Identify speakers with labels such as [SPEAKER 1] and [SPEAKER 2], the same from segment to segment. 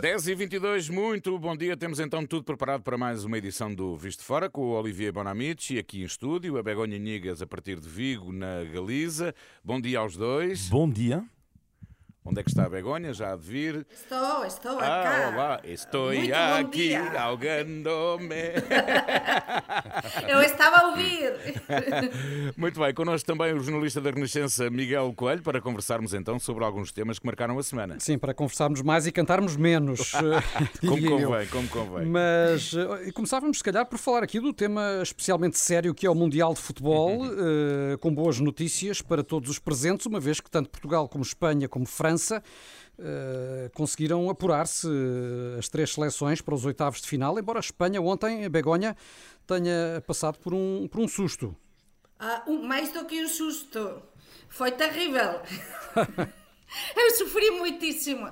[SPEAKER 1] 10 e 22 muito bom dia. Temos então tudo preparado para mais uma edição do Visto Fora com o Olivier Bonamici aqui em estúdio, a Begonha Nigas a partir de Vigo, na Galiza. Bom dia aos dois.
[SPEAKER 2] Bom dia.
[SPEAKER 1] Onde é que está a Begonha? Já há de vir.
[SPEAKER 3] Estou, estou
[SPEAKER 1] Ah,
[SPEAKER 3] acá.
[SPEAKER 1] olá, estou
[SPEAKER 3] Muito
[SPEAKER 1] aqui ahogando-me.
[SPEAKER 3] Eu estava a ouvir.
[SPEAKER 1] Muito bem, connosco também o jornalista da Renascença Miguel Coelho para conversarmos então sobre alguns temas que marcaram a semana.
[SPEAKER 4] Sim, para conversarmos mais e cantarmos menos.
[SPEAKER 1] Como
[SPEAKER 4] eu.
[SPEAKER 1] convém, como convém.
[SPEAKER 4] Mas eh, e começávamos, se calhar, por falar aqui do tema especialmente sério que é o Mundial de Futebol, eh, com boas notícias para todos os presentes, uma vez que tanto Portugal como Espanha como França eh, conseguiram apurar-se eh, as três seleções para os oitavos de final, embora a Espanha ontem, a Begonha, tenha passado por um, por um susto.
[SPEAKER 3] Ah, um- mais do que um susto. Foi terrível. Eu sofri muitíssimo.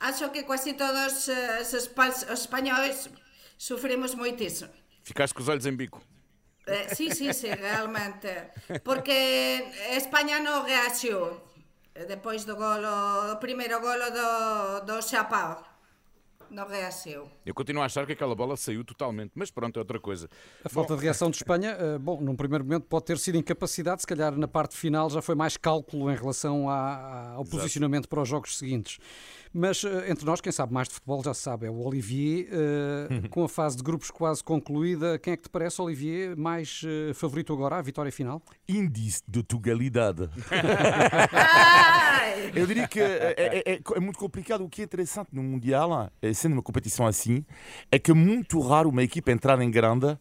[SPEAKER 3] Acho que quase todos eh, os espa- os espanhóis sofrimos muitíssimo.
[SPEAKER 1] Ficaste com os olhos em bico.
[SPEAKER 3] Eh, sí, sí, sí, realmente. Porque España non reaxiu eh, depois do golo, do primeiro golo do, do Xapao. Non reaxiu.
[SPEAKER 1] Eu continuo a achar que aquela bola saiu totalmente, mas pronto, é outra coisa.
[SPEAKER 4] A falta de reação de Espanha, eh, bom, num primeiro momento pode ter sido incapacidade, se calhar na parte final já foi mais cálculo em relação à- ao posicionamento para os jogos seguintes. Mas eh, entre nós, quem sabe mais de futebol já se sabe, é o Olivier, eh, com a fase de grupos quase concluída. Quem é que te parece, Olivier, mais eh, favorito agora à vitória final?
[SPEAKER 2] Índice de tugalidade. Eu diria que é, é- é- é muito complicado. O que é interessante no Mundial, sendo uma competição assim, é que é muito raro uma equipa entrar em grande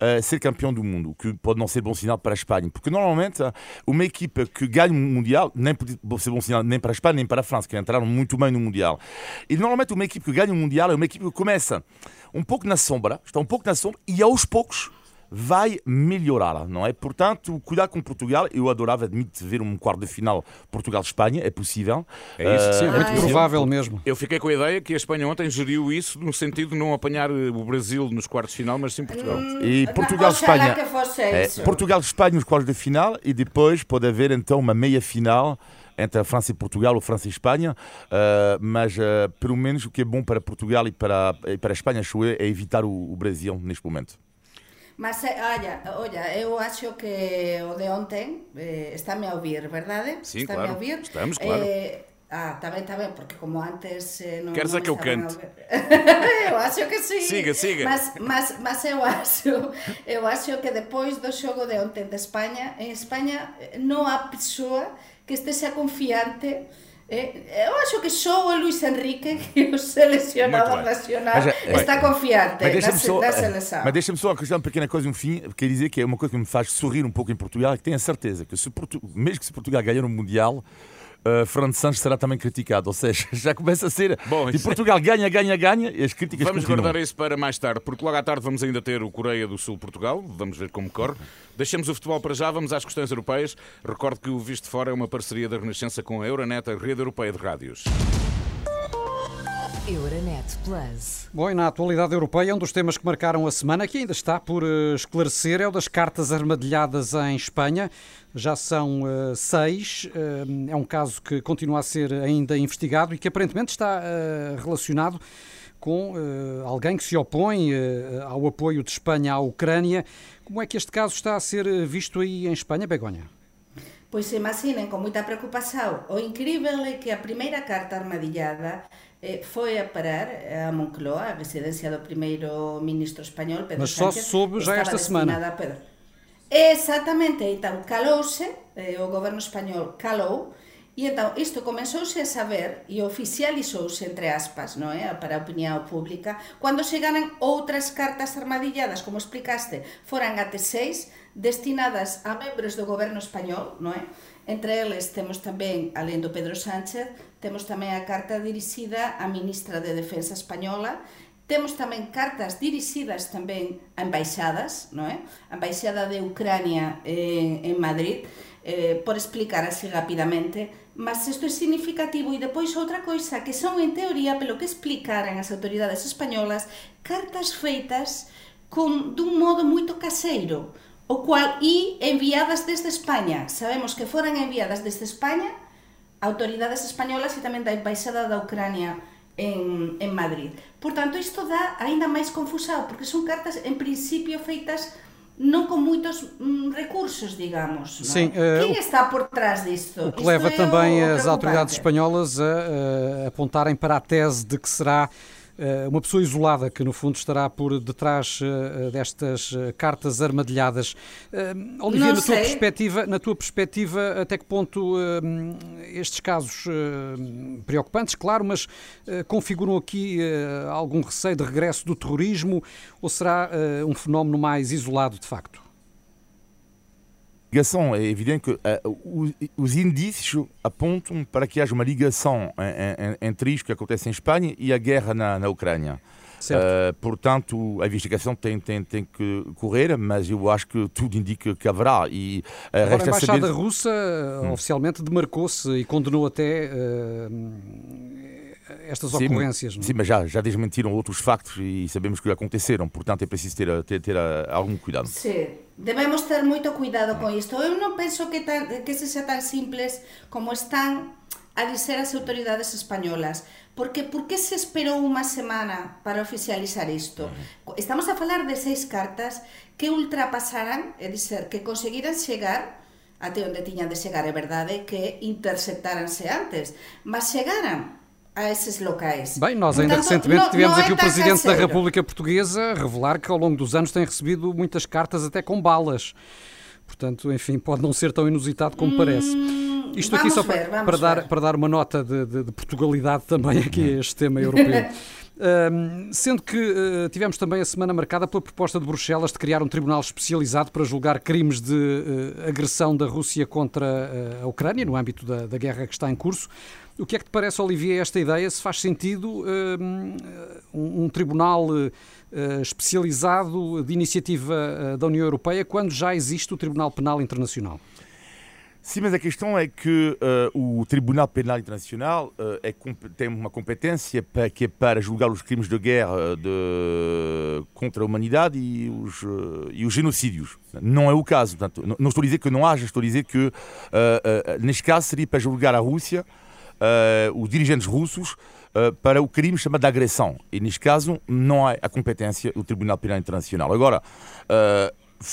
[SPEAKER 2] eh, ser campeão do mundo, o que pode não ser bom sinal para a Espanha. Porque normalmente, uma equipa que ganha um Mundial, nem pode ser bom sinal nem para a Espanha nem para a França, que entraram muito bem no Mundial. E normalmente, uma equipa que ganha um Mundial é uma equipa que começa um pouco na sombra, está um pouco na sombra, e aos poucos vai melhorar, não é? Portanto, cuidado com Portugal. Eu adorava admito ver um quarto de final Portugal-Espanha, é possível.
[SPEAKER 1] É isso.
[SPEAKER 4] Sim, é muito
[SPEAKER 3] Ai.
[SPEAKER 4] provável mesmo.
[SPEAKER 1] Eu fiquei com a ideia que a Espanha ontem geriu isso no sentido de não apanhar eh, o Brasil nos quartos de final, mas sim Portugal.
[SPEAKER 2] E
[SPEAKER 3] Oxalá
[SPEAKER 2] Portugal-Espanha. É. Portugal-Espanha nos quartos de final e depois pode haver então uma meia final entre a França e Portugal ou França e Espanha, Ah, mas ah, pelo menos o que é bom para Portugal e para, e para a Espanha acho eu, é evitar o, o Brasil neste momento.
[SPEAKER 3] Mas, eh, olha, olha, eu acho que o de ontem eh, está-me a ouvir, verdade?
[SPEAKER 1] Sim,
[SPEAKER 3] está-me
[SPEAKER 1] claro.
[SPEAKER 3] a ouvir?
[SPEAKER 1] Estamos, claro.
[SPEAKER 3] Eh, ah, está bem, está bem, porque como antes eh, não
[SPEAKER 1] Queres
[SPEAKER 3] não
[SPEAKER 1] é que eu cante?
[SPEAKER 3] eu acho que sim.
[SPEAKER 1] Siga, siga.
[SPEAKER 3] Mas, mas, mas eu acho, eu acho que depois do xogo de ontem de Espanha, em Espanha eh, não há pessoa que esteja confiante eh, eu acho que só o Luis Enrique, que é o selecionado
[SPEAKER 1] Muito bem.
[SPEAKER 3] nacional,
[SPEAKER 2] Mas, eh,
[SPEAKER 3] está confiante
[SPEAKER 2] Mas
[SPEAKER 3] na,
[SPEAKER 2] só,
[SPEAKER 3] na seleção.
[SPEAKER 2] mas deixa-me só acrescentar uma pequena coisa no fim, quer dizer que é uma coisa que me faz sorrir um pouco em Portugal, é que tenho a certeza que se Portu... mesmo que se Portugal ganhar o Mundial, uh, Fernando Santos será também criticado, ou seja, já começa a ser,
[SPEAKER 1] Bom,
[SPEAKER 2] se
[SPEAKER 1] isso-
[SPEAKER 2] Portugal ganha, ganha, ganha, e as críticas
[SPEAKER 1] Vamos
[SPEAKER 2] continuam.
[SPEAKER 1] guardar isso para mais tarde, porque logo à tarde vamos ainda ter o Coreia do Sul-Portugal. Vamos ver como corre. Deixemos o futebol para já, vamos às questões europeias. Recordo que o Visto Fora é uma parceria da Renascença com a Euronet, a rede europeia de rádios.
[SPEAKER 5] Euronet Plus.
[SPEAKER 4] Bom, e na atualidade europeia, um dos temas que marcaram a semana, que ainda está por eh, esclarecer, é o das cartas armadilhadas em Espanha. Já são eh, seis. Eh, é um caso que continua a ser ainda investigado e que aparentemente está eh, relacionado com alguém que se opõe ao apoio de Espanha à Ucrânia. Como é que este caso está a ser visto aí em Espanha, Begonha?
[SPEAKER 3] Pois imaginen, con moita preocupación, o incrível é que a primeira carta armadillada foi a parar a Moncloa, a residencia do primeiro ministro español, Pedro
[SPEAKER 4] Mas só
[SPEAKER 3] Sánchez.
[SPEAKER 4] soube já esta semana.
[SPEAKER 3] Pedro. Exactamente, então calouse, eh, o goberno español calou, e então isto comenzouse a saber e oficializouse entre aspas, non é, para a opinión pública, cando chegaran outras cartas armadilladas, como explicaste, foran até seis, destinadas a membros do goberno español, non é? Entre eles temos tamén, alén do Pedro Sánchez, temos tamén a carta dirixida á ministra de Defensa Española, temos tamén cartas dirixidas tamén a embaixadas, non é? A embaixada de Ucrania en, en Madrid, eh, por explicar así rapidamente, mas isto é significativo e depois outra coisa que son en teoría pelo que explicaran as autoridades españolas cartas feitas con dun modo moito caseiro, o cual e enviadas desde España. Sabemos que foran enviadas desde España autoridades españolas e tamén da embaixada da Ucrania en, en Madrid. Por tanto, isto dá aínda máis confusao, porque son cartas, en principio, feitas non con moitos mm, recursos, digamos.
[SPEAKER 4] Sim,
[SPEAKER 3] non? Uh, Quem está por trás disto?
[SPEAKER 4] O que leva é também o, o as autoridades espanholas a, a apontarem para a tese de que será eh, uma pessoa isolada que, no fundo, estará por detrás eh, destas eh, cartas armadilhadas. Olivia, na tua, perspectiva, na tua perspectiva, até que ponto estes casos preocupantes, claro, mas configuram aqui algum receio de regresso do terrorismo ou será um fenómeno mais isolado, de facto?
[SPEAKER 2] Ligação. É evidente que uh, os, indícios apontam para que haja uma ligação entre isto que acontece em Espanha e a guerra na, na Ucrânia. Uh, portanto, a investigação tem, tem, tem que correr, mas eu acho que tudo indica que haverá. E,
[SPEAKER 4] uh, Agora, a Embaixada saber... Russa hum. oficialmente demarcou-se e condenou até uh, estas sim, ocorrências. Não?
[SPEAKER 2] É? Sim, mas já, já desmentiram outros factos e sabemos que aconteceram, portanto é preciso ter, ter, ter algum cuidado.
[SPEAKER 3] Sim, devemos ter muito cuidado com isto. Eu não penso que, tan, que seja tão simples como estão a dizer as autoridades espanholas. Porque por que se esperou unha semana para oficializar isto? Estamos a falar de seis cartas que ultrapasaran, é dizer, que conseguiran chegar até onde tiñan de chegar, é verdade que interceptaranse antes, mas chegaran a esses locais.
[SPEAKER 4] Bem, nós ainda Portanto, recentemente não, tivemos não é aqui o Presidente da República Portuguesa revelar que ao longo dos anos tem recebido muitas cartas até com balas. Portanto, enfim, pode não ser tão inusitado como hum, parece. Isto aqui só ver, para, para dar, para dar uma nota de, de, de Portugalidade também aqui a este tema europeu. Uh, sendo que uh, tivemos também a semana marcada pela proposta de Bruxelas de criar um tribunal especializado para julgar crimes de uh, agressão da Rússia contra a Ucrânia, no âmbito da, da, guerra que está em curso. O que é que te parece, Olivier, esta ideia? Se faz sentido um, um, tribunal especializado de iniciativa da União Europeia quando já existe o Tribunal Penal Internacional?
[SPEAKER 2] Sim, mas a questão é que uh, o Tribunal Penal Internacional uh, é, tem uma competência para, que é para julgar os crimes de guerra de, contra a humanidade e os, uh, e os genocídios. Não é o caso. Portanto, não, não, estou a dizer que não haja, estou a dizer que neste caso seria para julgar a Rússia, os dirigentes russos, para o crime chamado de agressão. E neste caso não há a competência do Tribunal Penal Internacional. Agora,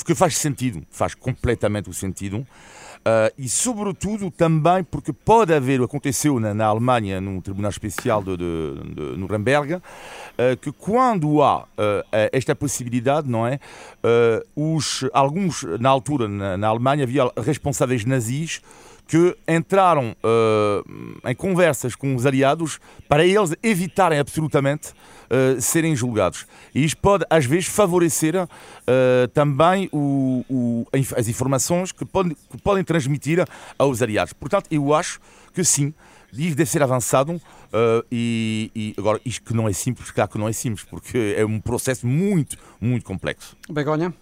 [SPEAKER 2] que faz sentido, faz completamente o sentido. Uh, e, sobretudo, também porque pode haver, aconteceu na, na Alemanha, num tribunal especial de, de, de Nuremberg, uh, que quando há uh, esta possibilidade, não é? os, alguns, na altura, na, na Alemanha, havia responsáveis nazis que entraram uh, em conversas com os aliados para eles evitarem absolutamente uh, serem julgados. E isto pode, às vezes, favorecer uh, também o, o, as informações que podem, que podem transmitir aos aliados. Portanto, eu acho que sim, isto deve ser avançado e, e, agora isto que não é simples, claro que não é simples, porque é um processo muito, muito complexo.
[SPEAKER 4] Begonha?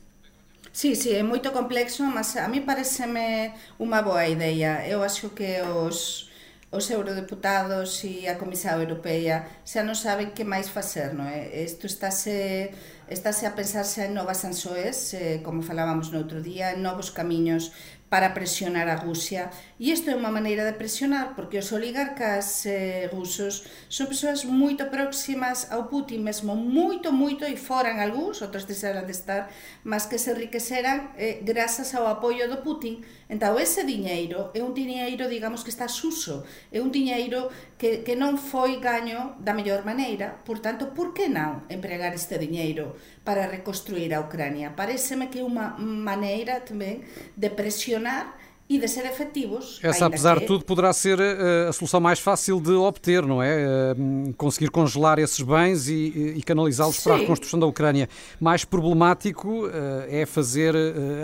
[SPEAKER 3] Sí, sí, é moito complexo, mas a mí pareceme unha boa idea. Eu acho que os os eurodeputados e a Comisión Europea xa non saben que máis facer, non é? Isto estáse, estáse a pensarse en novas ansoes, eh, como falábamos no outro día, en novos camiños para presionar a Rusia E isto é unha maneira de presionar porque os oligarcas eh, rusos son persoas moito próximas ao Putin mesmo, moito, moito, e foran algúns, outros deixaran de estar, mas que se enriqueceran eh, grazas ao apoio do Putin. Entao, ese diñeiro é un diñeiro, digamos, que está suso, é un diñeiro que, que non foi gaño da mellor maneira, por tanto, por que non empregar este diñeiro para reconstruir a Ucrania? Pareceme que é unha maneira tamén de presionar e de ser efetivos.
[SPEAKER 4] Essa, apesar que... de tudo, poderá ser uh, a solução mais fácil de obter, não é? Uh, conseguir congelar esses bens e, e canalizá-los para a reconstrução da Ucrânia. Mais problemático uh, é fazer,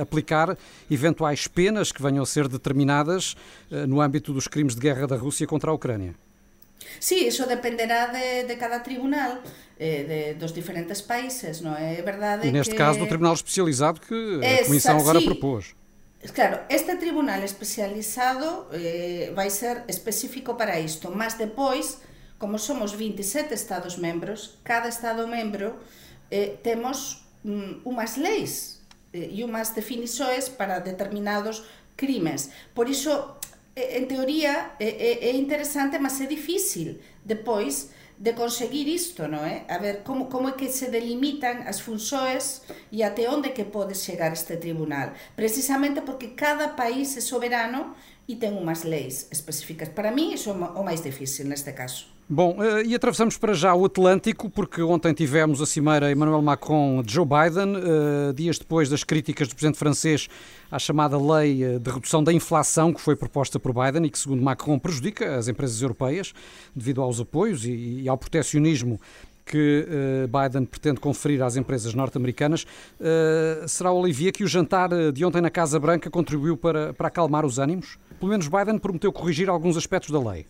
[SPEAKER 4] aplicar eventuais penas que venham a ser determinadas no âmbito dos crimes de guerra da Rússia contra a Ucrânia.
[SPEAKER 3] Sí, eso dependerá de, de cada tribunal eh, de, dos diferentes países, não é? É verdade
[SPEAKER 4] E neste
[SPEAKER 3] que...
[SPEAKER 4] caso do Tribunal Especializado que a Comissão agora propôs.
[SPEAKER 3] Claro, este tribunal especializado eh, vai ser específico para isto, mas depois, como somos 27 Estados membros, cada Estado membro eh, temos mm, unhas leis eh, e para determinados crimes. Por iso, eh, en teoría, é, é interesante, mas é difícil depois de conseguir isto, non é? A ver, como, como é que se delimitan as funções e até onde que pode chegar este tribunal. Precisamente porque cada país é soberano e ten unhas leis específicas. Para mí, iso é o máis difícil neste caso.
[SPEAKER 4] Bom, eh, e atravessamos para já o Atlântico, porque ontem tivemos a cimeira Emmanuel Macron de Joe Biden, eh, dias depois das críticas do presidente francês à chamada lei eh, de redução da inflação que foi proposta por Biden e que, segundo Macron, prejudica as empresas europeias devido aos apoios e ao proteccionismo que Biden pretende conferir às empresas norte-americanas. Será, Olivia, que o jantar de ontem na Casa Branca contribuiu para, para acalmar os ânimos? Pelo menos Biden prometeu corrigir alguns aspectos da lei.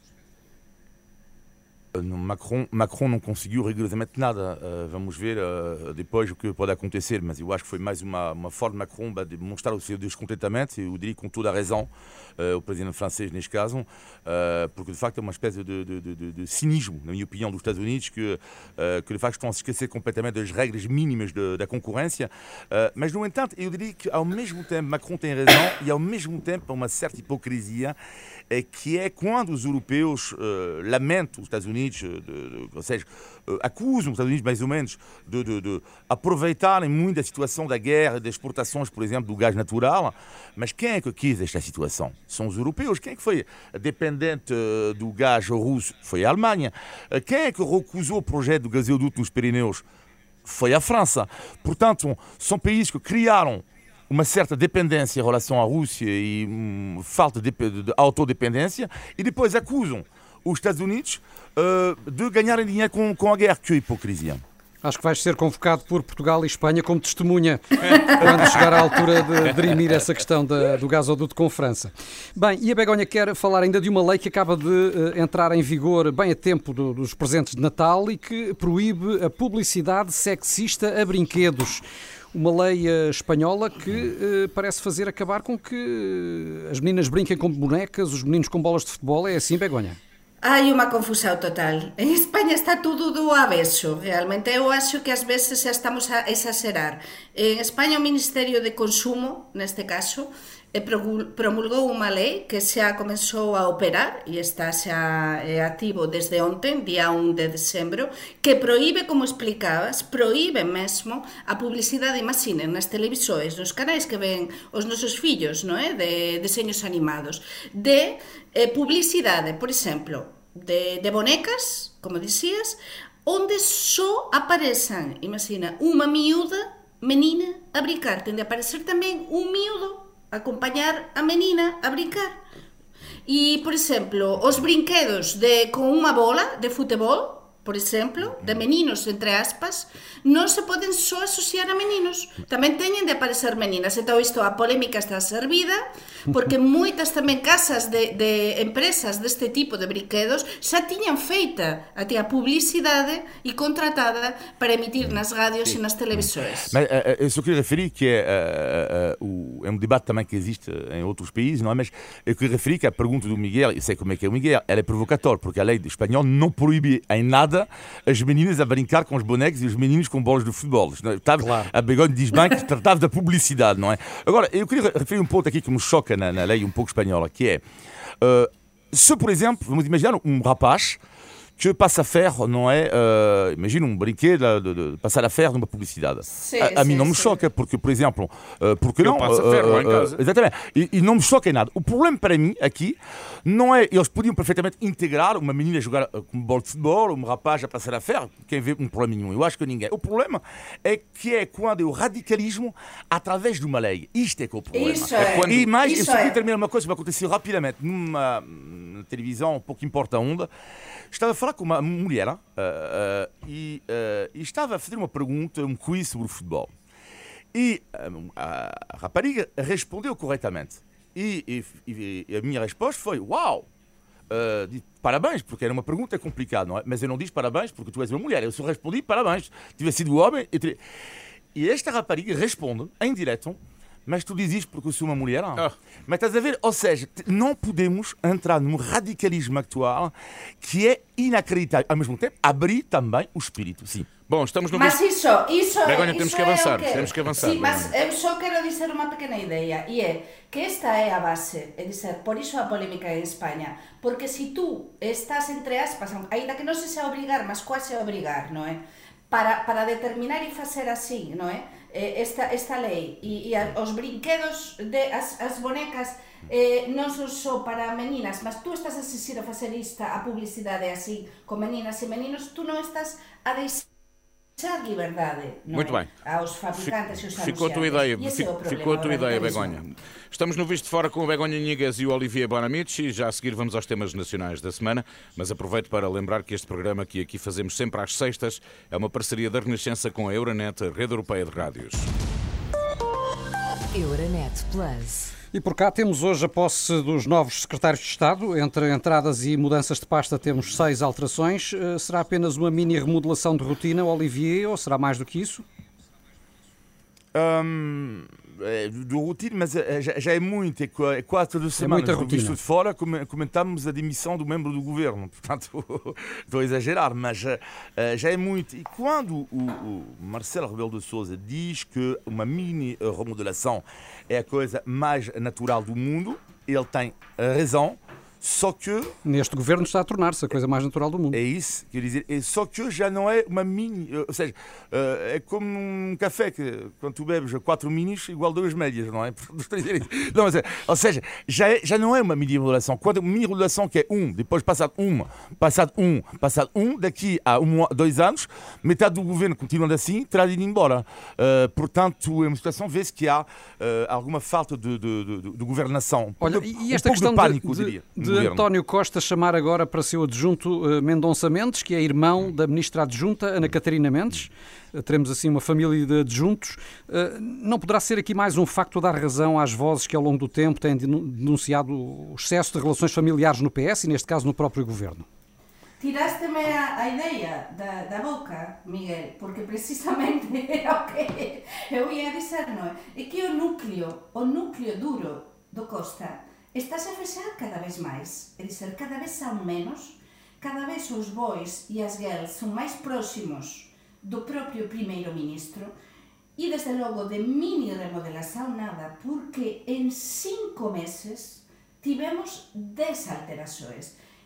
[SPEAKER 2] Macron, Macron não conseguiu rigorosamente nada. Uh, vamos ver uh, depois o que pode acontecer, mas eu acho que foi mais uma, uma forma de Macron de mostrar o seu descontentamento, eu diria com toda a razão, o presidente francês neste caso, porque de facto é uma espécie de, de, de, de, cinismo, na minha opinião, dos Estados Unidos, que, que de facto estão a se esquecer completamente das regras mínimas da concorrência. mas, no entanto, eu diria que ao mesmo tempo Macron tem razão e ao mesmo tempo uma certa hipocrisia é que é quando os europeus lamentam os Estados Unidos, de, de, ou seja, uh, acusam os Estados Unidos mais ou menos de, de, aproveitarem muito a situação da guerra, das exportações, por exemplo, do gás natural. Mas quem é que quis esta situação? São os europeus. Quem é que foi dependente uh, do gás russo? Foi a Alemanha. quem é que recusou o projeto do gasoduto nos Pirineus? Foi a França. Portanto, são países que criaram uma certa dependência em relação à Rússia e hum, falta de, de, autodependência e depois acusam os Estados Unidos uh, de ganharem dinheiro com, com a guerra. Que hipocrisia.
[SPEAKER 4] Acho que vais ser convocado por Portugal e Espanha como testemunha quando chegar à altura de dirimir essa questão da, do gasoduto com França. Bem, e a Begonha quer falar ainda de uma lei que acaba de uh, entrar em vigor bem a tempo do, dos presentes de Natal e que proíbe a publicidade sexista a brinquedos uma lei eh, espanhola que uh, parece fazer acabar com que as meninas brinquem com bonecas, os meninos com bolas de futebol. É assim, Begonha?
[SPEAKER 3] Hai unha confusão total. En España está tudo do avesso. Realmente eu acho que ás veces xa estamos a exagerar. En España o Ministerio de Consumo, neste caso, eh, promulgou unha lei que xa comenzou a operar e está xa eh, activo desde onten, día 1 de decembro, que proíbe, como explicabas, proíbe mesmo a publicidade, imaginen, nas televisores, nos canais que ven os nosos fillos, non é? Eh, de deseños animados, de eh, publicidade, por exemplo, de, de bonecas, como dicías, onde só aparezan, imagina, unha miúda menina a brincar, ten de aparecer tamén un miúdo acompañar a menina a brincar. E, por exemplo, os brinquedos de con unha bola de futebol, por exemplo, de meninos, entre aspas, non se poden só asociar a meninos. Tamén teñen de aparecer meninas. Entón, isto, a polémica está servida, porque moitas tamén casas de, de empresas deste tipo de brinquedos xa tiñan feita até a publicidade e contratada para emitir nas radios e nas televisores.
[SPEAKER 2] Mas uh, eu só queria referir que uh, uh, é um debate também que existe em outros países, não é? Mas eu queria referir que a pergunta do Miguel, eu sei como é que é o Miguel, ela é provocatória, porque a lei espanhola não proíbe em nada as meninas a brincar com os bonecos e os meninos com bolas de futebol. Estava, claro. A Begonha diz bem que tratava da publicidade, não é? Agora, eu queria referir um ponto aqui que me choca na, na lei um pouco espanhola, que é, uh, se, por exemplo, vamos imaginar um rapaz que passa a ferro, não é? Uh, imagina um brinquedo de, de, de, passar a ferro numa publicidade. Sim, a, a sim, mim não me sim. choca, porque, por exemplo, uh, porque
[SPEAKER 1] Eu
[SPEAKER 2] não.
[SPEAKER 1] Passo a ferro uh, em casa.
[SPEAKER 2] Exatamente. E, e, não me choca em nada. O problema para mim aqui não é. Eles podiam perfeitamente integrar uma menina a jogar com bola de futebol, um rapaz a passar a ferro, quem vê um problema nenhum. Eu acho que ninguém. O problema é que é quando é o radicalismo através de uma lei. Isto é que é o problema.
[SPEAKER 3] Isso é.
[SPEAKER 2] Quando... E mais, Isso eu só queria é. terminar uma coisa que vai acontecer rapidamente numa, numa televisão, um pouco importa onde. Estava a falar com uma mulher uh, uh, e, uh, e, estava a fazer uma pergunta, um quiz sobre o futebol. E a, rapariga respondeu corretamente. E, e, e, a minha resposta foi: Uau! Parabéns, porque era uma pergunta complicada, não é? Mas eu não disse parabéns porque tu és uma mulher. Eu só respondi parabéns. Tivesse sido homem. E, e esta rapariga responde em direto Mas tu dizes porque eu sou uma mulher.
[SPEAKER 1] Ah.
[SPEAKER 2] Mas estás a ver? Ou seja, não podemos entrar num radicalismo atual que é inacreditável. Ao mesmo tempo, abrir também o espírito. Sim.
[SPEAKER 1] Bom, estamos no
[SPEAKER 3] Mas
[SPEAKER 1] visto.
[SPEAKER 3] iso, iso
[SPEAKER 1] Begoña,
[SPEAKER 3] é,
[SPEAKER 1] temos que
[SPEAKER 3] é o
[SPEAKER 1] avançar, temos que avançar,
[SPEAKER 3] Sí, mas eu só quero dizer unha pequena idea e é que esta é a base, é dizer, por iso a polémica en España, porque si tú estás entre aspas, aínda que non se xa obrigar, mas quase obrigar, non é? Para, para determinar e facer así, non é? eh, esta, esta lei. E, e a, os brinquedos de as, as bonecas eh, non son só para meninas mas tú estás a asistir a facer esta a publicidade así con meninas e meninos tú non estás a deixar deixar liberdade non
[SPEAKER 1] Muito
[SPEAKER 3] é?
[SPEAKER 1] bem.
[SPEAKER 3] aos fabricantes e aos
[SPEAKER 1] Ficou a tua ideia,
[SPEAKER 3] E é
[SPEAKER 1] ficou a tua ideia. Begonha. Estamos no Visto de Fora com o Begonha Niguez e o Olivier Bonamici. Já a seguir vamos aos temas nacionais da semana, mas aproveito para lembrar que este programa que aqui fazemos sempre às sextas é uma parceria da Renascença com a Euronet, a rede europeia de rádios.
[SPEAKER 5] Euronet Plus.
[SPEAKER 4] E por cá temos hoje a posse dos novos secretários de Estado. Entre entradas e mudanças de pasta temos seis alterações. Eh, Será apenas uma mini remodelação de rotina, Olivier, ou será mais do que isso?
[SPEAKER 2] É, do rotina, mas é, já, já é muito, é, é quatro duas semanas
[SPEAKER 4] muita
[SPEAKER 2] do visto de fora, come- comentamos a demissão do membro do governo, portanto, estou a exagerar, mas eh, eh, já é muito. E quando o, Marcelo Rebelo de Sousa diz que uma mini eh, remodelação é a coisa mais natural do mundo, ele tem razão, só que
[SPEAKER 4] Neste governo está a tornar-se a coisa mais natural do mundo.
[SPEAKER 2] é isso, quer dizer, é só que já não é uma mini, ou seja, eh, é como um café que quando tu bebes quatro minis igual duas médias, não é? Não, mas, é- ou seja, já, é- já não é uma mini modulação. Quando uma mini modulação que é um, depois passado uma, passado um, passado um, daqui a um, dois anos, metade do governo continuando assim, terá de ir embora. Eh, portanto, é uma situação, vê-se que há eh, alguma falta de, de, de- de governação. Um
[SPEAKER 4] Olha,
[SPEAKER 2] pouco-
[SPEAKER 4] e
[SPEAKER 2] um
[SPEAKER 4] esta
[SPEAKER 2] pouco
[SPEAKER 4] questão
[SPEAKER 2] de pânico, diria.
[SPEAKER 4] De
[SPEAKER 2] governo.
[SPEAKER 4] António Costa chamar agora para seu adjunto eh, Mendonça Mendes, que é irmão da ministra adjunta Ana Catarina Mendes. Eh, Teremos assim uma família de adjuntos. Eh, Não poderá ser aqui mais um facto a dar razão às vozes que ao longo do tempo têm denu- denunciado o excesso de relações familiares no PS e, neste caso, no próprio governo?
[SPEAKER 3] Tiraste-me a, a ideia da, da boca, Miguel, porque precisamente era o que eu ia dizer, non é? É que o núcleo, o núcleo duro do Costa Estás a fechar cada vez máis, é dizer, cada vez son menos, cada vez os boys e as girls son máis próximos do propio primeiro ministro e, desde logo, de mini remodelación nada, porque en cinco meses tivemos dez.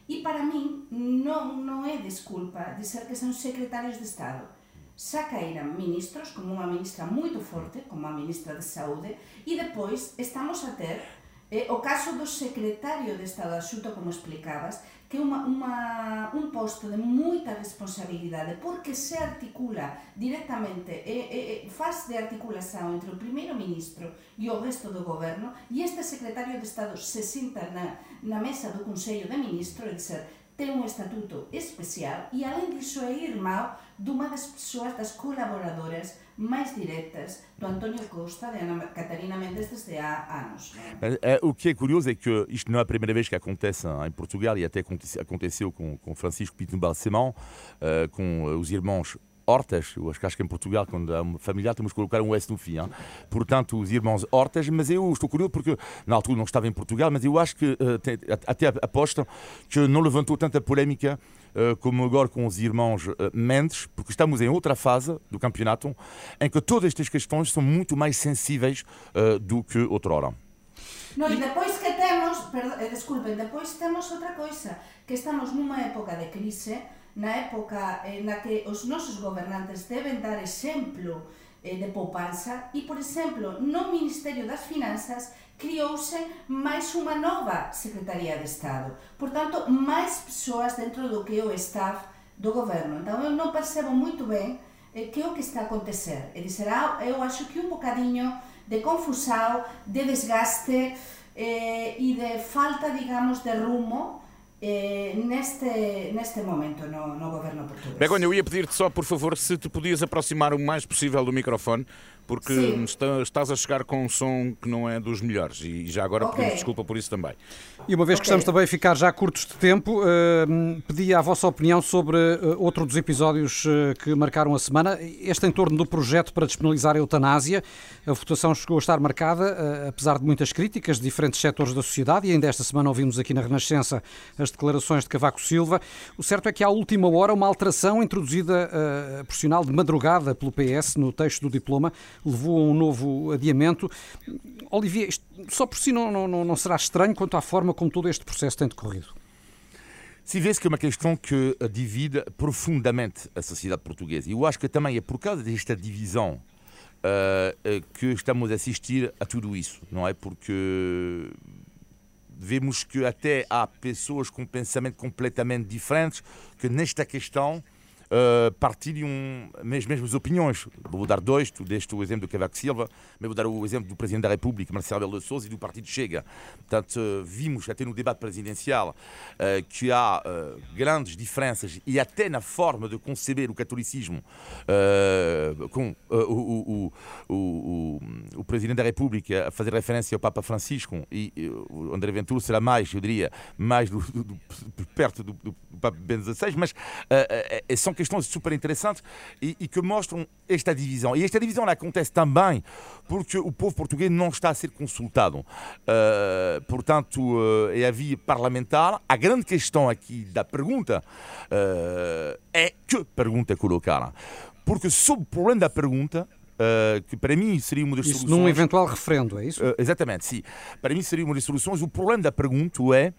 [SPEAKER 3] E para min non, non é desculpa dizer que son secretarios de Estado. Xa caíran ministros, como unha ministra moito forte, como a ministra de Saúde, e depois estamos a ter Eh, o caso do secretario de Estado de como explicabas, que é unha, unha, un posto de moita responsabilidade porque se articula directamente, e, e, e, faz de articulación entre o primeiro ministro e o resto do goberno e este secretario de Estado se sinta na, na mesa do Consello de Ministros, e dizer, ten un estatuto especial e alén disso é irmão dunha das persoas das colaboradoras máis directas do Antonio Costa de Ana Catarina Mendes desde há anos. é?
[SPEAKER 2] É, é, o que é curioso é que isto não é a primeira vez que acontece em Portugal e até aconte- aconteceu com, com Francisco Pinto Balsemão, eh, com eh, os irmãos Hortas, eu acho que em Portugal, quando há uma familiar, temos que colocar um S no fim. hein? Portanto, os irmãos Hortas, mas eu estou curioso porque na altura não estava em Portugal, mas eu acho que eh, até aposto que não levantou tanta polémica eh, como agora com os irmãos eh, Mendes, porque estamos em outra fase do campeonato em que todas estas questões são muito mais sensíveis eh, do que outrora.
[SPEAKER 3] No, e depois que temos, perdón, eh, desculpen, depois temos outra coisa, que estamos nunha época de crise, na época eh, na que os nosos gobernantes deben dar exemplo eh, de poupanza e, por exemplo, no Ministerio das Finanzas criouse máis unha nova Secretaría de Estado. Por tanto, máis persoas dentro do que é o staff do goberno. Então, eu non percebo moito ben eh, que é o que está a acontecer. E dizer, ah, eu acho que un bocadinho de confusão, de desgaste eh, e de falta, digamos, de rumo eh, neste, neste momento no, no governo portugués.
[SPEAKER 1] Begonha, eu ia pedir-te só, por favor, se te podias aproximar o mais possível do microfone, porque está- estás a chegar com um som que não é dos melhores e já agora
[SPEAKER 3] Ok.
[SPEAKER 1] pedimos desculpa por isso também.
[SPEAKER 4] E uma vez que
[SPEAKER 3] Ok.
[SPEAKER 4] estamos também a ficar já curtos de tempo, eh, pedi a vossa opinião sobre eh, outro dos episódios eh, que marcaram a semana, este em torno do projeto para despenalizar a eutanásia. A votação chegou a estar marcada, apesar de muitas críticas de diferentes setores da sociedade, e ainda esta semana ouvimos aqui na Renascença as declarações de Cavaco Silva. O certo é que, à última hora, uma alteração introduzida por sinal de madrugada pelo PS no texto do diploma levou a um novo adiamento. Olivier, isto só por si não, não, não- será estranho quanto à forma como todo este processo tem decorrido?
[SPEAKER 2] Que é uma questão que eh, divide profundamente a sociedade portuguesa. E eu acho que também é por causa desta divisão eh, que estamos a assistir a tudo isso, não é? Porque vemos que até há pessoas com pensamento completamente diferentes que nesta questão eh, partilham as mesmas opiniões. Vou dar dois, tu deste o exemplo do Cavaco Silva, mas vou dar o exemplo do Presidente da República, Marcelo Rebelo de Sousa, e do Partido Chega. Portanto, eh, vimos até no debate presidencial eh, que há grandes diferenças e até na forma de conceber o catolicismo com o, o, o, o, Presidente da República a fazer referência ao Papa Francisco e o André Ventura será mais, eu diria, mais do, do- do- perto do, Papa Bento XVI, mas são questões super interessantes e, e que mostram esta divisão. E esta divisão ela acontece também porque o povo português não está a ser consultado. Eh, portanto, eh, é a via parlamentar. A grande questão aqui da pergunta eh, é que pergunta colocar. Porque sobre o problema da pergunta, eh, que para mim seria uma das
[SPEAKER 4] Isso
[SPEAKER 2] soluções...
[SPEAKER 4] num eventual referendo, é isso?
[SPEAKER 2] Uh, exatamente, sim. Para mim seria uma das soluções. O problema da pergunta é,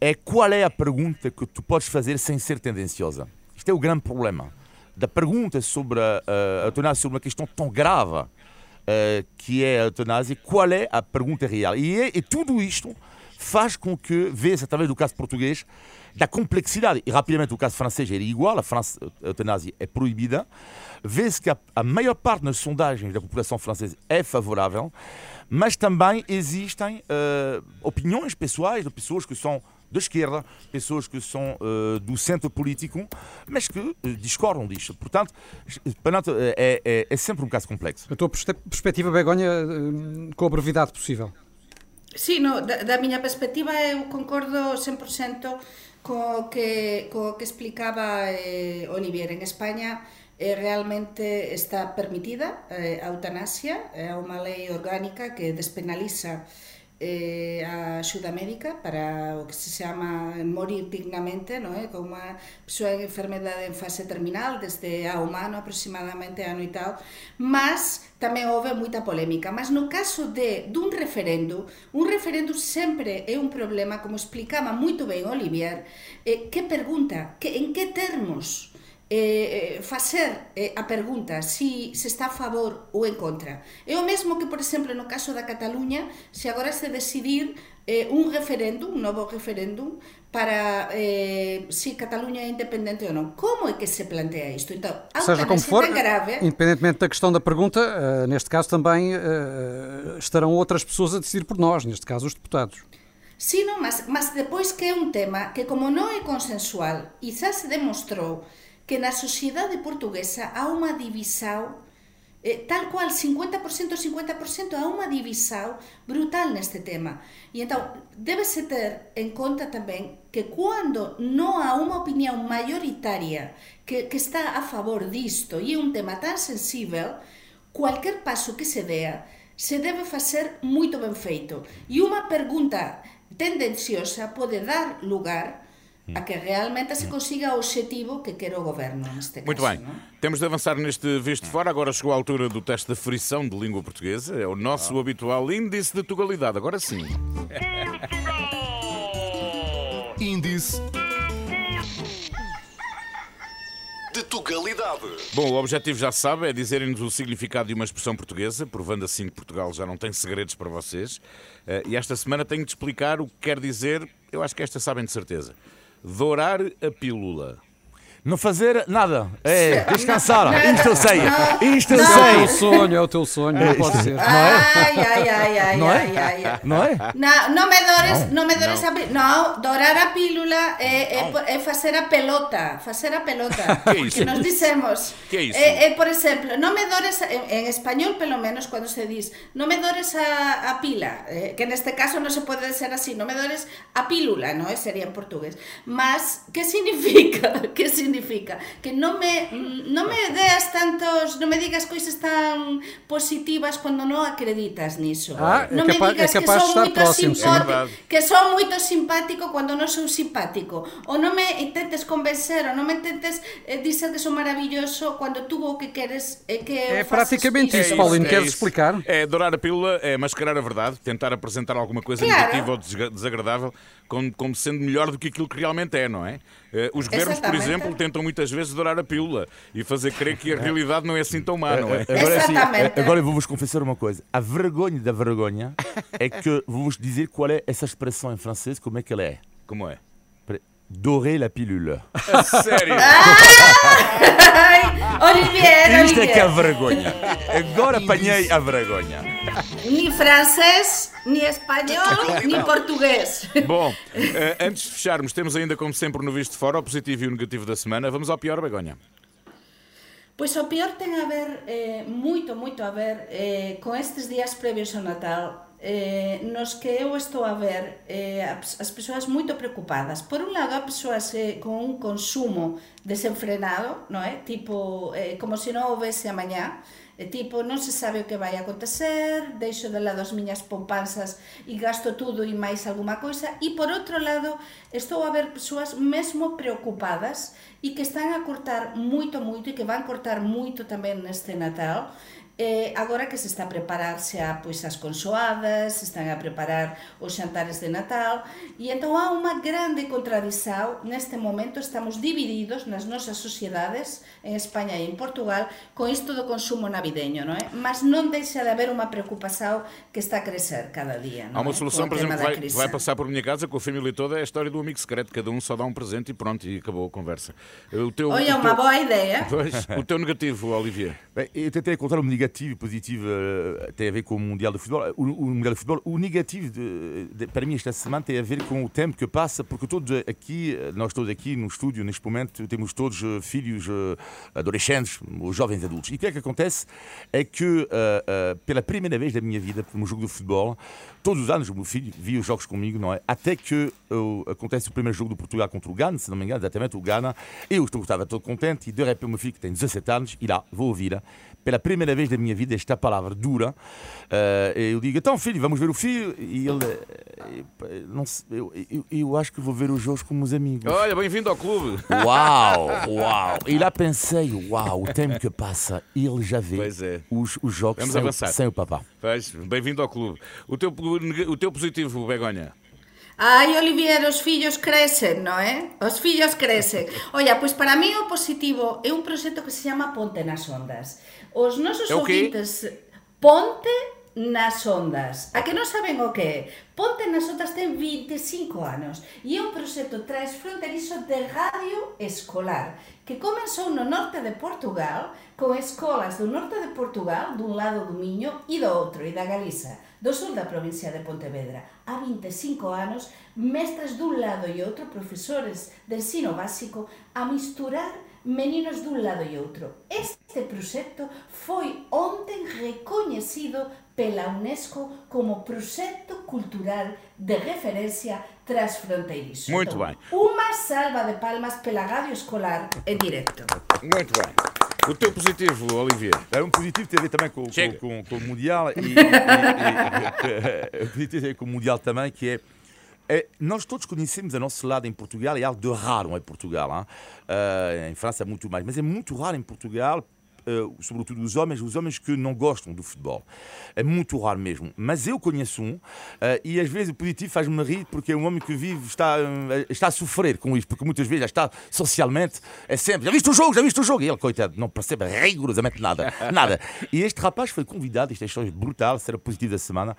[SPEAKER 2] é qual é a pergunta que tu podes fazer sem ser tendenciosa. Isto é o grande problema. Da pergunta sobre a, a, eutanásia, sobre uma questão tão grave uh, que é a eutanásia, qual é a pergunta real? E, é- e tudo isto faz com que, vê-se através do caso português, da complexidade. E rapidamente o caso francês era igual, a França, a eutanásia é proibida. Vê-se que a, a maior parte das sondagens da população francesa é favorável, mas também existem eh, opiniões pessoais de pessoas que são da esquerda, pessoas que são eh, do centro político, mas que eh, discordam disto. Portanto, portanto, é, é, é sempre um caso complexo.
[SPEAKER 4] A tua perspe- perspectiva, Begonha, eh, com a brevidade possível.
[SPEAKER 3] Sí, no, da, da miña perspectiva eu concordo 100% co que, co que explicaba eh, Olivier. En España eh, realmente está permitida eh, a eutanasia, é unha lei orgánica que despenaliza eh, a axuda médica para o que se chama morir dignamente, non é? Como unha persoa en enfermedade en fase terminal, desde a humano aproximadamente ano e tal, mas tamén houve moita polémica, mas no caso de dun referendo, un referendo sempre é un problema, como explicaba moito ben Olivier, eh, que pergunta, que en que termos eh, eh, facer eh, a pergunta si se está a favor ou en contra. É o mesmo que, por exemplo, no caso da Cataluña, se agora se decidir eh, un referéndum, un novo referéndum, para eh, si Cataluña é independente ou non. Como é que se plantea isto? Então,
[SPEAKER 4] Seja como for,
[SPEAKER 3] grave...
[SPEAKER 4] independentemente da questão da pergunta, eh, neste caso também eh, estarão outras pessoas a decidir por nós, neste caso os deputados.
[SPEAKER 3] Sí, non, mas, mas depois que é un tema que como non é consensual e xa se demostrou que na sociedade portuguesa há unha divisão eh, tal cual 50% 50% há unha divisão brutal neste tema. E então débese ter en conta tamén que cando non há unha opinión maioritaria que, que está a favor disto e é un tema tan sensível cualquier paso que se dea se debe facer moito ben feito. E unha pergunta tendenciosa pode dar lugar a que realmente se consiga o objetivo que quer o goberno neste caso.
[SPEAKER 1] Muito bem.
[SPEAKER 3] non?
[SPEAKER 1] Temos de avançar neste visto fora. Agora chegou a altura do teste de frição de língua portuguesa. É o nosso habitual índice de tugalidade. Agora sim.
[SPEAKER 6] Índice de Tugalidade.
[SPEAKER 1] Bom, o objetivo já se sabe, é dizerem-nos o significado de uma expressão portuguesa, provando assim que Portugal já não tem segredos para vocês. Eh, E esta semana tenho de explicar o que quer dizer, eu acho que esta sabem de certeza. Dourar a pílula.
[SPEAKER 2] Não fazer nada. É, descansar. Isto eu sei. Isto eu
[SPEAKER 4] É o teu
[SPEAKER 2] sei.
[SPEAKER 4] sonho, é o teu sonho, não pode ser.
[SPEAKER 3] Ai, ai, ai, ai,
[SPEAKER 2] Não é?
[SPEAKER 3] ai, ai, ai.
[SPEAKER 2] Não é?
[SPEAKER 3] Non me dores, non, me dores a pílula. Non, dorar a pílula é, é, é facer a pelota, facer a pelota.
[SPEAKER 1] Que iso?
[SPEAKER 3] nos dicemos.
[SPEAKER 1] Que iso?
[SPEAKER 3] É, é, por exemplo, non me dores, en, en español pelo menos cando se dis, non me dores a, a pila, eh, que neste caso non se pode ser así, non me dores a pílula, non é? Sería en portugués. Mas, que significa? Que significa? Que non me, non me deas tantos, non me digas coisas tan positivas cando non acreditas niso.
[SPEAKER 4] Ah, é
[SPEAKER 3] non me
[SPEAKER 4] capa- é
[SPEAKER 3] digas que
[SPEAKER 4] capaz de
[SPEAKER 3] son
[SPEAKER 4] estar
[SPEAKER 3] moito
[SPEAKER 4] próximo,
[SPEAKER 3] simpático,
[SPEAKER 1] Verdade.
[SPEAKER 3] que son moito simpático cando non son simpático. Ou non me intentes convencer, ou non me intentes eh, dizer que son maravilloso cando tú o que queres é que eu
[SPEAKER 4] É praticamente isso, Paulino.
[SPEAKER 1] é
[SPEAKER 4] queres
[SPEAKER 1] isso.
[SPEAKER 4] explicar?
[SPEAKER 1] É dourar a pílula, é mascarar a verdade, tentar apresentar alguma coisa
[SPEAKER 3] Claro.
[SPEAKER 1] negativa ou desagradável como, como sendo melhor do que aquilo que realmente é, não é? Eh, Os governos, por exemplo, tentam muitas vezes dourar a pílula e fazer crer que a realidade não é assim tão má, não é?
[SPEAKER 2] Agora, é assim,
[SPEAKER 3] Exatamente.
[SPEAKER 2] agora eu vou-vos confessar uma coisa. A vergonha da vergonha é que vou-vos dizer qual é essa expressão em francês, como é que ela é.
[SPEAKER 1] Como é?
[SPEAKER 2] Dorer la pilule.
[SPEAKER 1] Sério?
[SPEAKER 3] Ai, Olivier,
[SPEAKER 2] Isto é que é a vergonha. Agora apanhei a vergonha.
[SPEAKER 3] Ni francés, ni espanhol, ni português.
[SPEAKER 1] Bom, eh, antes de fecharmos, temos ainda, como sempre, no Visto de Fora, o positivo e o negativo da semana. Vamos ao pior, Begonha.
[SPEAKER 3] Pois o peor ten a ver, eh, moito, moito a ver, eh, con estes días previos ao Natal, eh, nos que eu estou a ver eh, as, as persoas moito preocupadas. Por un lado, as persoas eh, con un consumo desenfrenado, non é? Tipo, eh, como se non houvese amañá, E tipo, non se sabe o que vai acontecer, deixo de lado as miñas pompansas e gasto tudo e máis alguma coisa. E por outro lado, estou a ver persoas mesmo preocupadas e que están a cortar moito, moito e que van cortar moito tamén neste Natal Eh, agora que se está a prepararse a pois as consoadas, se están a preparar os xantares de Natal e entón há unha grande contradição neste momento estamos divididos nas nosas sociedades en España e en Portugal con isto do consumo navideño, non é? Mas non deixa de haber unha preocupação que está a crecer cada día,
[SPEAKER 1] Há
[SPEAKER 3] non
[SPEAKER 1] uma
[SPEAKER 3] é?
[SPEAKER 1] solução, por exemplo, vai, vai passar por minha casa com a família toda, é a história do amigo secreto. Cada um só dá um presente e pronto, e acabou a conversa. O teu,
[SPEAKER 3] Olha,
[SPEAKER 1] o
[SPEAKER 3] unha
[SPEAKER 1] teu,
[SPEAKER 3] boa ideia.
[SPEAKER 1] Pois, o teu negativo, Olivier.
[SPEAKER 2] Bem, eu tentei encontrar o negativo e positivo eh, tem a ver com o Mundial de Futebol. O, o Mundial de Futebol, o negativo de- de- para mim esta semana tem a ver com o tempo que passa, porque todos aqui, eh, nós todos aqui no estúdio, neste momento, temos todos eh, filhos adolescentes, jovens adultos. E o que é que acontece é que, pela primeira vez da minha vida, num jogo de futebol, todos os anos o meu filho via os jogos comigo, não é? Até que acontece o primeiro jogo do Portugal contra o Ghana, se não me engano, exatamente, o Ghana. Eu estava todo contente e de repente o meu filho, que tem 17 anos, lá, vou ouvir, pela primeira vez da minha vida, esta palavra dura. eh, eu digo, então filho, vamos ver o filho. E ele, eh, não sei, eu, eu, eu acho que vou ver os jogos com meus amigos.
[SPEAKER 1] Olha, bem-vindo ao clube.
[SPEAKER 2] Uau, uau! E lá pensei, uau, o tempo que passa, ele já vê
[SPEAKER 1] é.
[SPEAKER 2] os, os jogos
[SPEAKER 1] Vamos
[SPEAKER 2] sem,
[SPEAKER 1] avançar.
[SPEAKER 2] sem o papá.
[SPEAKER 1] Bem-vindo ao clube. O teu, o teu positivo, Begonha.
[SPEAKER 3] Ai, Olivier, os fillos crecen, non é? Os fillos crecen. Olla, pois para mí o positivo é un proxecto que se chama Ponte nas Ondas. Os nosos
[SPEAKER 1] é
[SPEAKER 3] ouvintes, ponte nas ondas. A que non saben o que é? Ponte nas ondas ten 25 anos e é un proxecto transfronterizo de radio escolar que comenzou no norte de Portugal con escolas do norte de Portugal dun lado do Miño e do outro e da Galiza do sul da provincia de Pontevedra. Há 25 anos, mestres dun lado e outro, profesores de ensino básico, a misturar meninos dun lado e outro. Este proxecto foi ontem recoñecido pela UNESCO como proxecto cultural de referencia transfronteirizo.
[SPEAKER 1] Muito bem.
[SPEAKER 3] Unha salva de palmas pela radio escolar en directo.
[SPEAKER 1] Muito bem. O teu positivo, Olivier.
[SPEAKER 2] É um positivo tem a ver também com, com, com, com o Mundial e, e, e, e, e, positivo tem a ver com o Mundial também, que é nós todos conhecemos a nosso lado em Portugal, é algo de raro em Portugal. hein? Ah, em França é muito mais, mas é muito raro em Portugal sobretudo os homens, os homens que não gostam do futebol. É muito raro mesmo. Mas eu conheço um, uh, e às vezes o positivo faz-me rir porque é um homem que vive, está, uh, está a sofrer com isso, porque muitas vezes já está socialmente, é sempre, já viste o jogo, já viste o jogo? E ele, coitado, não percebe rigorosamente nada. nada. E este rapaz foi convidado, isto é história brutal, será positivo da semana,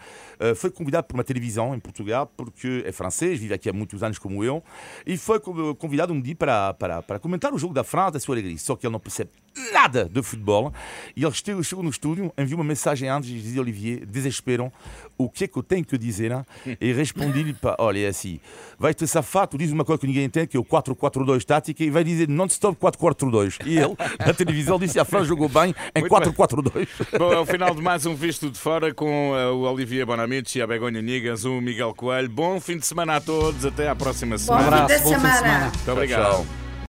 [SPEAKER 2] foi convidado por uma televisão em Portugal, porque é francês, vive aqui há muitos anos como eu, e foi convidado um dia para, para, para comentar o jogo da França, da sua alegria. Só que ele não percebe nada de futebol. E ele chegou no estúdio, enviou uma mensagem antes e dizia: Olivier, desesperam, o que é que eu tenho que dizer? E respondi-lhe: olha, é assim, vai-te safar, tu dizes uma coisa que ninguém entende, que é o 4-4-2 tática, e vai dizer non-stop 4-4-2. E ele, na televisão, disse: a França jogou bem em 4-4-2.
[SPEAKER 1] Bom, é o final de mais um Visto de Fora com uh, o Olivier Bonamici, a Begonha Nigas, o Miguel Coelho. Bom fim de semana a todos, até à próxima semana.
[SPEAKER 3] Bom fim de
[SPEAKER 4] Bom fim de
[SPEAKER 3] semana.
[SPEAKER 4] semana.
[SPEAKER 1] Muito obrigado.
[SPEAKER 2] Tchau.